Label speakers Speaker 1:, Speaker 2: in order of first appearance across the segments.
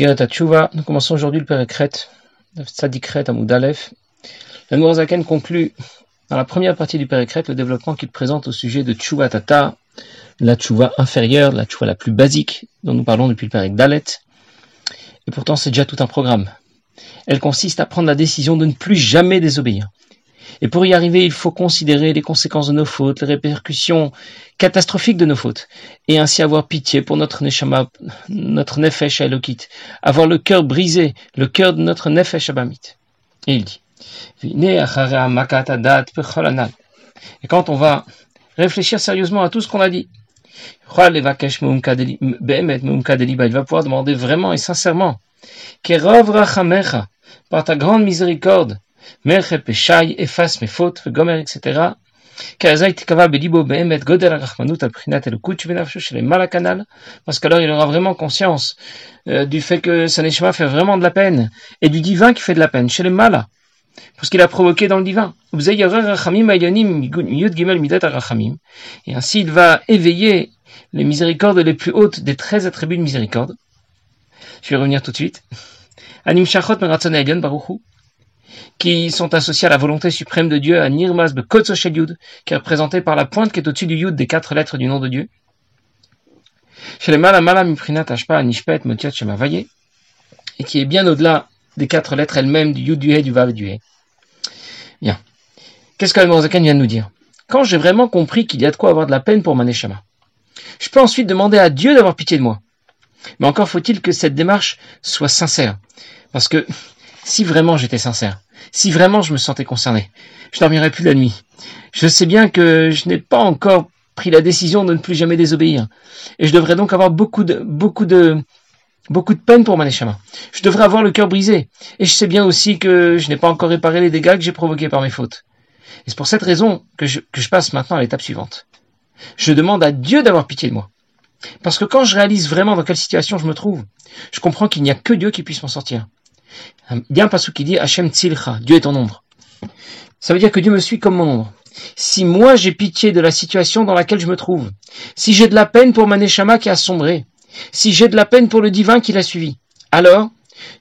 Speaker 1: Nous commençons aujourd'hui le Pérékret, le Tzadikret Amoudalef. La Nourazaken conclut dans la première partie du Pérékret le développement qu'il présente au sujet de Tchouva Tata, la Tchouva inférieure, la Tchouva la plus basique dont nous parlons depuis le Pérek Dalet. Et pourtant c'est déjà tout un programme. Elle consiste à prendre la décision de ne plus jamais désobéir. Et pour y arriver, il faut considérer les conséquences de nos fautes, les répercussions catastrophiques de nos fautes, et ainsi avoir pitié pour notre neshama, notre nefesh elokit, avoir le cœur brisé, le cœur de notre nefesh abamit. Et il dit, et quand on va réfléchir sérieusement à tout ce qu'on a dit, il va pouvoir demander vraiment et sincèrement, par ta grande miséricorde, Peshaï efface mes fautes, gomer, etc. Parce qu'alors il aura vraiment conscience euh, du fait que sa fait vraiment de la peine et du divin qui fait de la peine chez les malas parce qu'il a provoqué dans le divin. Et ainsi il va éveiller les miséricordes les plus hautes des 13 attributs de miséricorde. Je vais revenir tout de suite qui sont associés à la volonté suprême de Dieu, à Nirmas Bekotsoshel Yud, qui est représenté par la pointe qui est au-dessus du Yud des quatre lettres du nom de Dieu. Et qui est bien au-delà des quatre lettres elles-mêmes du Yud, du He, du Vav du He. Bien. Qu'est-ce que Zaken vient de nous dire? Quand j'ai vraiment compris qu'il y a de quoi avoir de la peine pour Maneshama, je peux ensuite demander à Dieu d'avoir pitié de moi. Mais encore faut-il que cette démarche soit sincère. Parce que si vraiment j'étais sincère, si vraiment je me sentais concerné, je dormirais plus la nuit. Je sais bien que je n'ai pas encore pris la décision de ne plus jamais désobéir. Et je devrais donc avoir beaucoup de, beaucoup de, beaucoup de peine pour Maneshama. Je devrais avoir le cœur brisé. Et je sais bien aussi que je n'ai pas encore réparé les dégâts que j'ai provoqués par mes fautes. Et c'est pour cette raison que je, que je passe maintenant à l'étape suivante. Je demande à Dieu d'avoir pitié de moi. Parce que quand je réalise vraiment dans quelle situation je me trouve, je comprends qu'il n'y a que Dieu qui puisse m'en sortir. Il y a un passage qui dit Hachem Tzilcha, Dieu est ton ombre. Ça veut dire que Dieu me suit comme mon ombre. Si moi j'ai pitié de la situation dans laquelle je me trouve, si j'ai de la peine pour Maneshama qui a sombré, si j'ai de la peine pour le divin qui l'a suivi, alors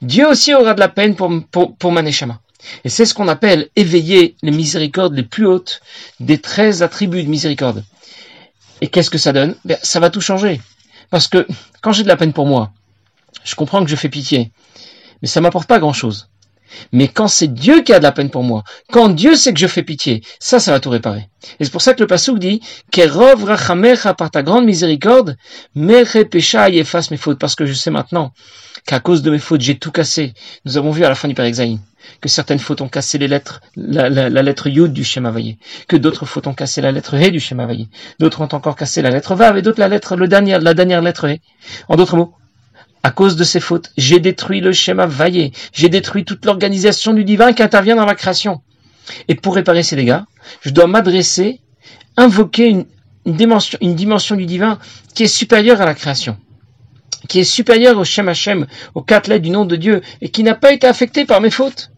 Speaker 1: Dieu aussi aura de la peine pour, pour, pour Maneshama. Et c'est ce qu'on appelle éveiller les miséricordes les plus hautes des 13 attributs de miséricorde. Et qu'est-ce que ça donne? Ben, Ça va tout changer. Parce que quand j'ai de la peine pour moi, je comprends que je fais pitié mais ça m'apporte pas grand-chose. Mais quand c'est Dieu qui a de la peine pour moi, quand Dieu sait que je fais pitié, ça, ça va tout réparer. Et c'est pour ça que le Passouk dit, Kerov rachamecha par ta grande miséricorde, mere pécha efface mes fautes, parce que je sais maintenant qu'à cause de mes fautes, j'ai tout cassé. Nous avons vu à la fin du Père que certaines fautes ont cassé les lettres, la, lettre Yud du schéma Vaillé, que d'autres fautes ont cassé la lettre He du schéma Vaillé, d'autres ont encore cassé la lettre Vav et d'autres la lettre, le la dernière lettre He. En d'autres mots, à cause de ces fautes, j'ai détruit le schéma vaillé, j'ai détruit toute l'organisation du divin qui intervient dans la création. Et pour réparer ces dégâts, je dois m'adresser, invoquer une, dimension, du divin qui est supérieure à la création, qui est supérieure au Shem Hashem, aux quatre lettres du nom de Dieu, et qui n'a pas été affectée par mes fautes.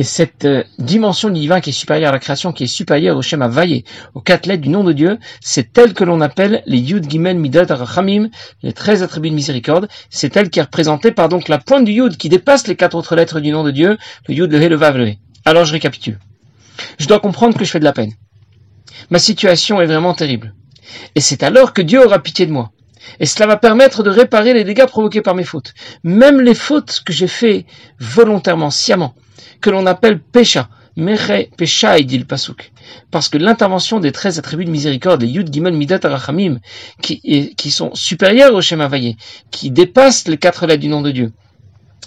Speaker 1: Et cette euh, dimension divine qui est supérieure à la création, qui est supérieure au schéma vaillé, aux quatre lettres du nom de Dieu, c'est elle que l'on appelle les Yud Gimel Midat Arachamim, les 13 attributs de miséricorde. C'est elle qui est représentée par donc la pointe du Yud qui dépasse les quatre autres lettres du nom de Dieu, le Yud, le He, le. Alors je récapitule. Je dois comprendre que je fais de la peine. Ma situation est vraiment terrible. Et c'est alors que Dieu aura pitié de moi. Et cela va permettre de réparer les dégâts provoqués par mes fautes. Même les fautes que j'ai fait volontairement, sciemment que l'on appelle Pesha. Mere Pesha, dit le Pasuk. Parce que l'intervention des 13 attributs de miséricorde, les Yud Gimel Midat Arachamim, qui, sont supérieurs au schéma vaillé, qui dépassent les quatre lettres du nom de Dieu,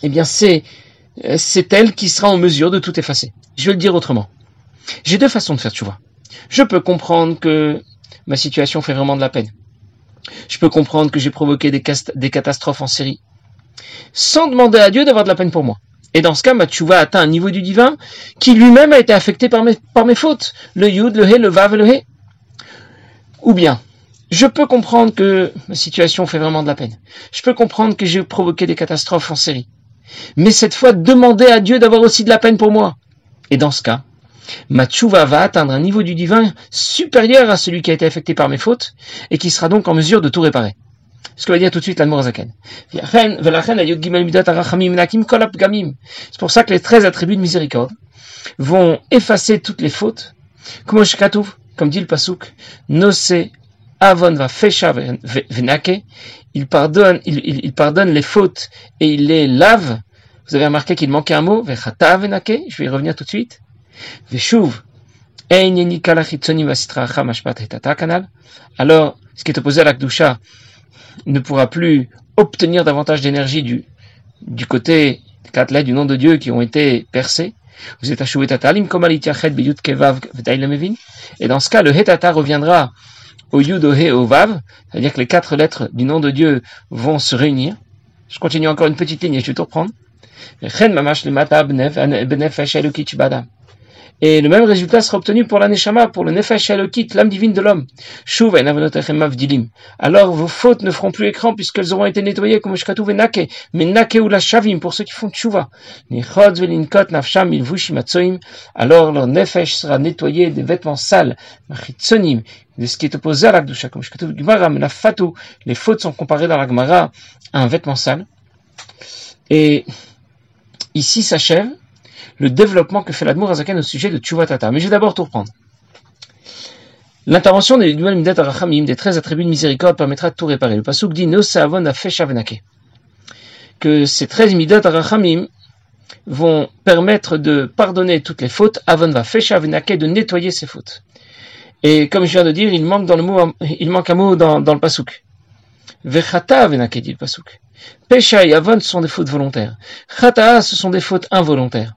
Speaker 1: eh bien c'est, c'est elle qui sera en mesure de tout effacer. Je vais le dire autrement. J'ai deux façons de faire, tu vois. Je peux comprendre que ma situation fait vraiment de la peine. Je peux comprendre que j'ai provoqué des, des catastrophes en série, sans demander à Dieu d'avoir de la peine pour moi. Et dans ce cas, ma tchouva atteint un niveau du divin qui lui-même a été affecté par mes, fautes. Le yud, le he, le vav, le he. Ou bien, je peux comprendre que ma situation fait vraiment de la peine. Je peux comprendre que j'ai provoqué des catastrophes en série. Mais cette fois, demander à Dieu d'avoir aussi de la peine pour moi. Et dans ce cas, ma va atteindre un niveau du divin supérieur à celui qui a été affecté par mes fautes et qui sera donc en mesure de tout réparer. Ce que va dire tout de suite l'Admorazaken. C'est pour ça que les 13 attributs de miséricorde vont effacer toutes les fautes. Comme dit le Pasuk, avon va venake, il pardonne, il, pardonne les fautes et il les lave. Vous avez remarqué qu'il manquait un mot, vechata venake, je vais y revenir tout de suite. Veshuv, alors, ce qui est opposé à l'Akdusha ne pourra plus obtenir davantage d'énergie du, du côté lettres du nom de Dieu qui ont été percées. Vous êtes tatalim comme kevav Et dans ce cas, le hetata reviendra au yud, au vav, c'est-à-dire que les quatre lettres du nom de Dieu vont se réunir. Je continue encore une petite ligne et je vais tout reprendre. Et le même résultat sera obtenu pour l'aneshama, pour le nefesh elokit, l'âme divine de l'homme. Alors vos fautes ne feront plus écran puisqu'elles auront été nettoyées comme shkatu venake, mais nake ou la shavim pour ceux qui font tshuva. Alors leur nefesh sera nettoyé des vêtements sales, de ce qui est opposé à l'akdusha, comme shkatu la fatou. Les fautes sont comparées dans la gemara à un vêtement sale. Et ici s'achève le développement que fait l'Admour Azaken au sujet de Tata. Mais je vais d'abord tout reprendre. L'intervention des Midat Arachamim, des 13 attributs de miséricorde, permettra de tout réparer. Le Pasuk dit Avon Que ces 13 Midat Arachamim vont permettre de pardonner toutes les fautes, Avon va de nettoyer ses fautes. Et comme je viens de dire, il manque, dans le mot, il manque un mot dans, le Pasuk. Vechata Venake dit le Pasuk. Pesha et Avon sont des fautes volontaires. Chata, ce sont des fautes involontaires.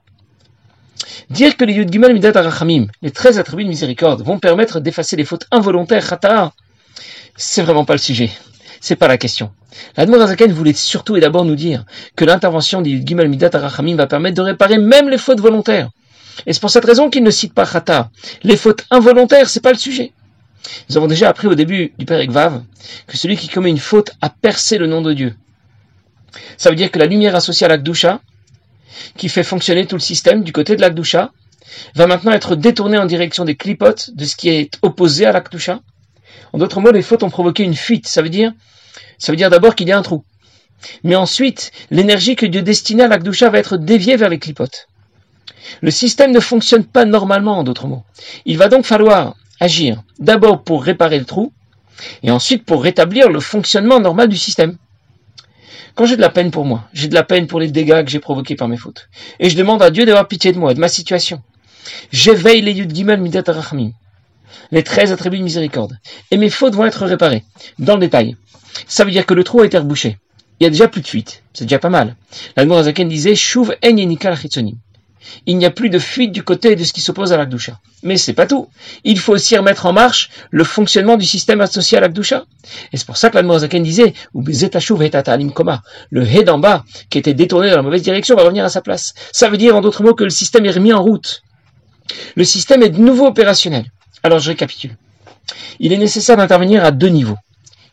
Speaker 1: Dire que les Yud Gimel Midat Arachamim, les 13 attributs de miséricorde, vont permettre d'effacer les fautes involontaires, Khata'a, c'est vraiment pas le sujet. C'est pas la question. L'Admorazaken voulait surtout et d'abord nous dire que l'intervention des Yud Gimel Midat Arachamim va permettre de réparer même les fautes volontaires. Et c'est pour cette raison qu'il ne cite pas Khata. Les fautes involontaires, c'est pas le sujet. Nous avons déjà appris au début du Père Ekvav que celui qui commet une faute a percé le nom de Dieu. Ça veut dire que la lumière associée à l'Akdusha, qui fait fonctionner tout le système du côté de l'Akdusha, va maintenant être détourné en direction des clipotes, de ce qui est opposé à l'Akdusha. En d'autres mots, les fautes ont provoqué une fuite. Ça veut dire, ça veut dire d'abord qu'il y a un trou. Mais ensuite, l'énergie que Dieu destinait à l'Akdusha va être déviée vers les clipotes. Le système ne fonctionne pas normalement, en d'autres mots. Il va donc falloir agir d'abord pour réparer le trou, et ensuite pour rétablir le fonctionnement normal du système. Quand j'ai de la peine pour moi, j'ai de la peine pour les dégâts que j'ai provoqués par mes fautes, et je demande à Dieu d'avoir pitié de moi, de ma situation, j'éveille les Yud Gimel Midat les 13 attributs de miséricorde, et mes fautes vont être réparées, dans le détail. Ça veut dire que le trou a été rebouché. Il y a déjà plus de fuite. C'est déjà pas mal. La Zaken disait, Shuv en il n'y a plus de fuite du côté de ce qui s'oppose à l'Akdusha. Mais c'est pas tout. Il faut aussi remettre en marche le fonctionnement du système associé à l'Akdusha. Et c'est pour ça que l'Admorazaken disait, ou le he d'en bas, qui était détourné dans la mauvaise direction, va revenir à sa place. Ça veut dire, en d'autres mots, que le système est remis en route. Le système est de nouveau opérationnel. Alors je récapitule. Il est nécessaire d'intervenir à deux niveaux.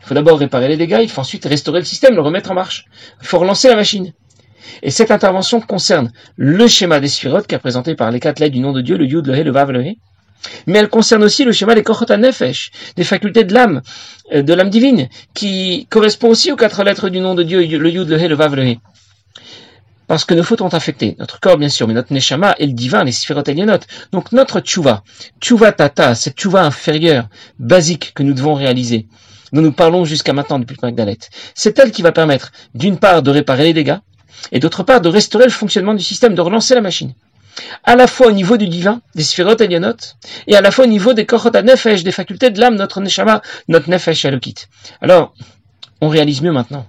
Speaker 1: Il faut d'abord réparer les dégâts, il faut ensuite restaurer le système, le remettre en marche. Il faut relancer la machine. Et cette intervention concerne le schéma des sphirotes qui est présenté par les quatre lettres du nom de Dieu, le Yud, le He, le Vav, le He. Mais elle concerne aussi le schéma des Kochot Nefesh, des facultés de l'âme, euh, de l'âme divine, qui correspond aussi aux quatre lettres du nom de Dieu, le Yud, le He, le Vav, le He. Parce que nos fautes ont affecté notre corps, bien sûr, mais notre Neshama et le divin, les Sphirot Elionot. Donc notre Tchouva, Tchouva Tata, cette Tchouva inférieure, basique que nous devons réaliser, dont nous parlons jusqu'à maintenant depuis le c'est elle qui va permettre, d'une part, de réparer les dégâts, et d'autre part de restaurer le fonctionnement du système, de relancer la machine. À la fois au niveau du divin, des sphirotes Elionot, et à la fois au niveau des kochot nefesh, des facultés de l'âme, notre neshama, notre nefesh alokit. Alors, on réalise mieux maintenant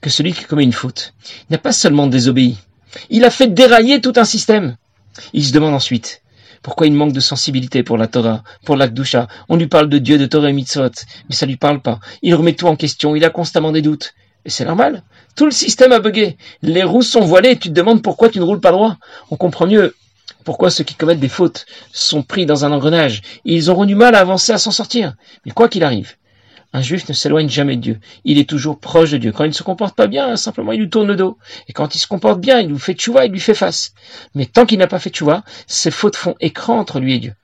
Speaker 1: que celui qui commet une faute n'a pas seulement désobéi, il a fait dérailler tout un système. Il se demande ensuite pourquoi il manque de sensibilité pour la Torah, pour l'Akdusha. On lui parle de Dieu, de Torah et Mitzvot, mais ça lui parle pas. Il remet tout en question, il a constamment des doutes. Et c'est normal. Tout le système a bugué. Les roues sont voilées. Tu te demandes pourquoi tu ne roules pas droit. On comprend mieux pourquoi ceux qui commettent des fautes sont pris dans un engrenage. ils auront du mal à avancer, à s'en sortir. Mais quoi qu'il arrive, un juif ne s'éloigne jamais de Dieu. Il est toujours proche de Dieu. Quand il ne se comporte pas bien, simplement il lui tourne le dos. Et quand il se comporte bien, il lui fait tchouva, il lui fait face. Mais tant qu'il n'a pas fait tchouva, ses fautes font écran entre lui et Dieu.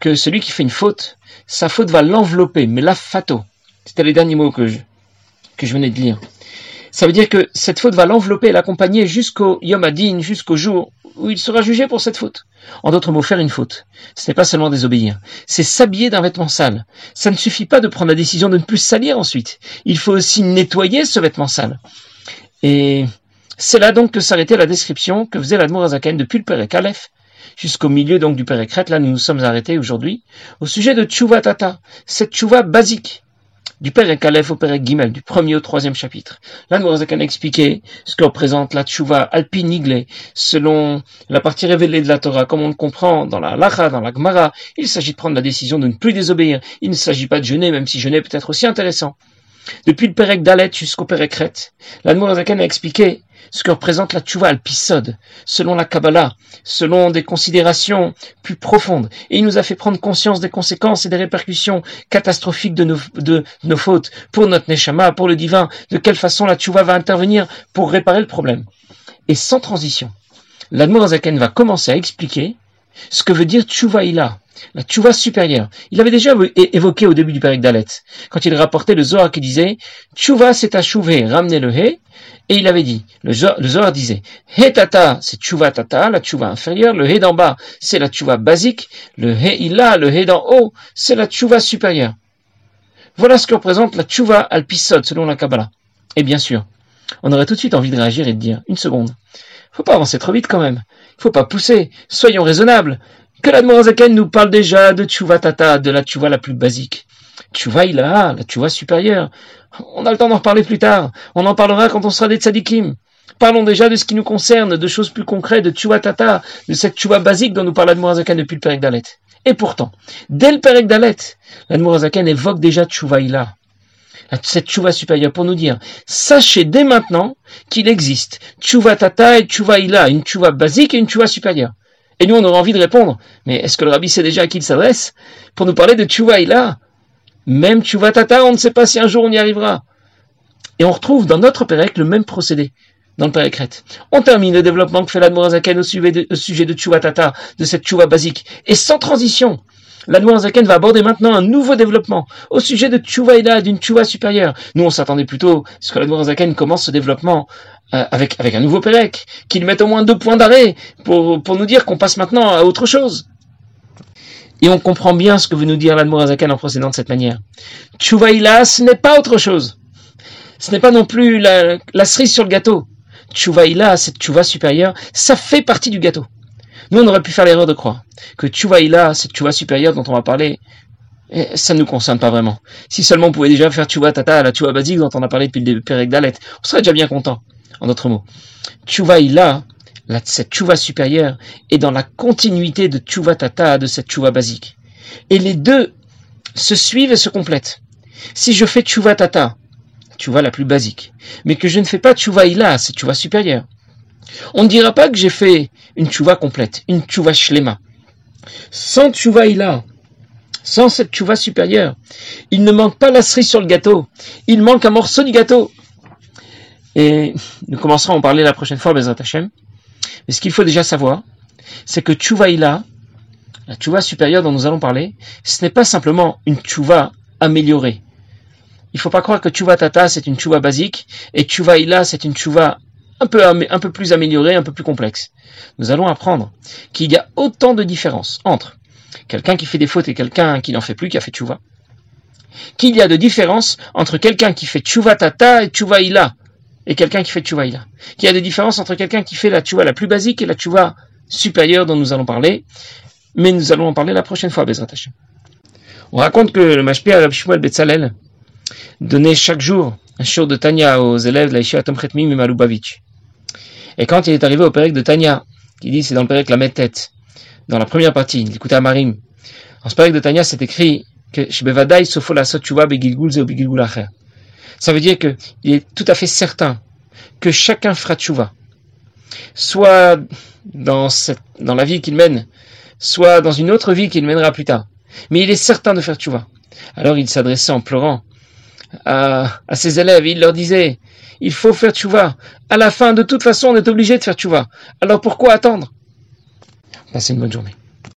Speaker 1: Que celui qui fait une faute, sa faute va l'envelopper, mais la fato. C'était les derniers mots que je, que je venais de lire. Ça veut dire que cette faute va l'envelopper et l'accompagner jusqu'au Yom Adin, jusqu'au jour où il sera jugé pour cette faute. En d'autres mots, faire une faute, ce n'est pas seulement désobéir, c'est s'habiller d'un vêtement sale. Ça ne suffit pas de prendre la décision de ne plus salir ensuite. Il faut aussi nettoyer ce vêtement sale. Et c'est là donc que s'arrêtait la description que faisait l'Admour Azaken depuis le Père Aleph jusqu'au milieu donc du Père Là, nous nous sommes arrêtés aujourd'hui au sujet de Tchouva Tata, cette Tchouva basique du Père Aleph au Père Gimel, du premier au troisième chapitre. Là, nous avons expliqué ce que représente la tchouva alpiniglé, selon la partie révélée de la Torah, comme on le comprend dans la Lacha, dans la Gemara. Il s'agit de prendre la décision de ne plus désobéir. Il ne s'agit pas de jeûner, même si jeûner peut être aussi intéressant. Depuis le Pérec Dalet jusqu'au Pérec Ret, l'Admorazakan a expliqué ce que représente la tchouva al-pisod, selon la Kabbalah, selon des considérations plus profondes. Et il nous a fait prendre conscience des conséquences et des répercussions catastrophiques de nos, de nos fautes pour notre neshama, pour le divin, de quelle façon la tchouva va intervenir pour réparer le problème? Et sans transition, l'Admorazaken va commencer à expliquer ce que veut dire tchouva ila, la tchouva supérieure. Il avait déjà évoqué au début du Pérec Dalet, quand il rapportait le Zohar qui disait Tchouva c'est à chouver, ramener le he, et il avait dit, le Zohar, disait, he tata c'est tchouva tata, la tchouva inférieure, le he d'en bas c'est la tchouva basique, le he ila, le he d'en haut, c'est la tchouva supérieure. Voilà ce que représente la tchouva alpisod selon la Kabbalah. Et bien sûr, on aurait tout de suite envie de réagir et de dire, une seconde, faut pas avancer trop vite quand même, faut pas pousser, soyons raisonnables, que la Morazaken nous parle déjà de Tchouva Tata, de la Tchouva la plus basique. Tchouva la Tchouva supérieure. On a le temps d'en reparler plus tard. On en parlera quand on sera des tzadikim. Parlons déjà de ce qui nous concerne, de choses plus concrètes, de Tchouva Tata, de cette Tchouva basique dont nous parle Morazaken depuis le Perek Dalet. Et pourtant, dès le Perek Dalet, l'Admorazaken évoque déjà Tchouva Ila, cette Tchouva supérieure, pour nous dire, sachez dès maintenant qu'il existe Tchouva Tata et Tchouva Ila, une Tchouva basique et une Tchouva supérieure. Et nous, on aurait envie de répondre, mais est-ce que le rabbi sait déjà à qui il s'adresse Pour nous parler de Tchouva là Même Tchouva Tata, on ne sait pas si un jour on y arrivera. Et on retrouve dans notre Pérec le même procédé, dans le Pérec On termine le développement que fait l'Admorazaken au sujet de, au sujet de Tata, de cette Tchouva basique. Et sans transition, l'Admorazaken va aborder maintenant un nouveau développement au sujet de Tchouva d'une Tchouva supérieure. Nous, on s'attendait plutôt, ce que l'Admorazaken commence ce développement euh, avec, un nouveau Pérec, qu'il mette au moins deux points d'arrêt pour, pour nous dire qu'on passe maintenant à autre chose. Et on comprend bien ce que veut nous dire l'Admorazakan en procédant de cette manière. Tchouvaïla, ce n'est pas autre chose. Ce n'est pas non plus la, la cerise sur le gâteau. Tchouvaïla, cette tchouva supérieure, ça fait partie du gâteau. Nous, on aurait pu faire l'erreur de croire que tchouvaïla, cette tchouva supérieure dont on va parler, ça ne nous concerne pas vraiment. Si seulement on pouvait déjà faire tchouva tata, la tchouva basique dont on a parlé depuis le Pérec d'Alet, on serait déjà bien content. En d'autres mots, Tchouva Ila, cette Tchouva supérieure, est dans la continuité de Tchouva Tata, de cette Tchouva basique. Et les deux se suivent et se complètent. Si je fais Tchouva Tata, Tchouva la plus basique, mais que je ne fais pas Tchouva Ila, cette Tchouva supérieure, on ne dira pas que j'ai fait une Tchouva complète, une Tchouva Shlema. Sans Tchouva sans cette Tchouva supérieure, il ne manque pas la cerise sur le gâteau, il manque un morceau du gâteau. Et nous commencerons à en parler la prochaine fois, Bezrat. Mais ce qu'il faut déjà savoir, c'est que Tchouvaïla, la Tchouva supérieure dont nous allons parler, ce n'est pas simplement une Tchouva améliorée. Il ne faut pas croire que Tchouva Tata c'est une Tchouva basique et Tchouvaïla c'est une Tchouva un peu, plus améliorée, un peu plus complexe. Nous allons apprendre qu'il y a autant de différences entre quelqu'un qui fait des fautes et quelqu'un qui n'en fait plus, qui a fait Tchouva. Qu'il y a de différences entre quelqu'un qui fait Tchouva Tata et Tchouvaïla et quelqu'un qui fait tchouvaïla. Qu'il y a des différences entre quelqu'un qui fait la tchouva la plus basique et la tchouva supérieure dont nous allons parler, mais nous allons en parler la prochaine fois, Bezrat. On raconte que le Mashpia Rabbi Shmuel Betzalel donnait chaque jour un show de Tanya aux élèves de la Yeshiva Tomchetmim et Malubavitch. Et quand il est arrivé au Pérec de Tanya, qui dit c'est dans le Pérec la tête, dans la première partie, il écoutait Marim. En ce Pérec de Tanya, c'est écrit que. Ça veut dire qu'il est tout à fait certain que chacun fera tchouva. Soit dans, cette, dans la vie qu'il mène, soit dans une autre vie qu'il mènera plus tard. Mais il est certain de faire tchouva. Alors il s'adressait en pleurant à, à, ses élèves. Il leur disait, il faut faire tchouva. À la fin, de toute façon, on est obligé de faire tchouva. Alors pourquoi attendre? Passez une bonne journée.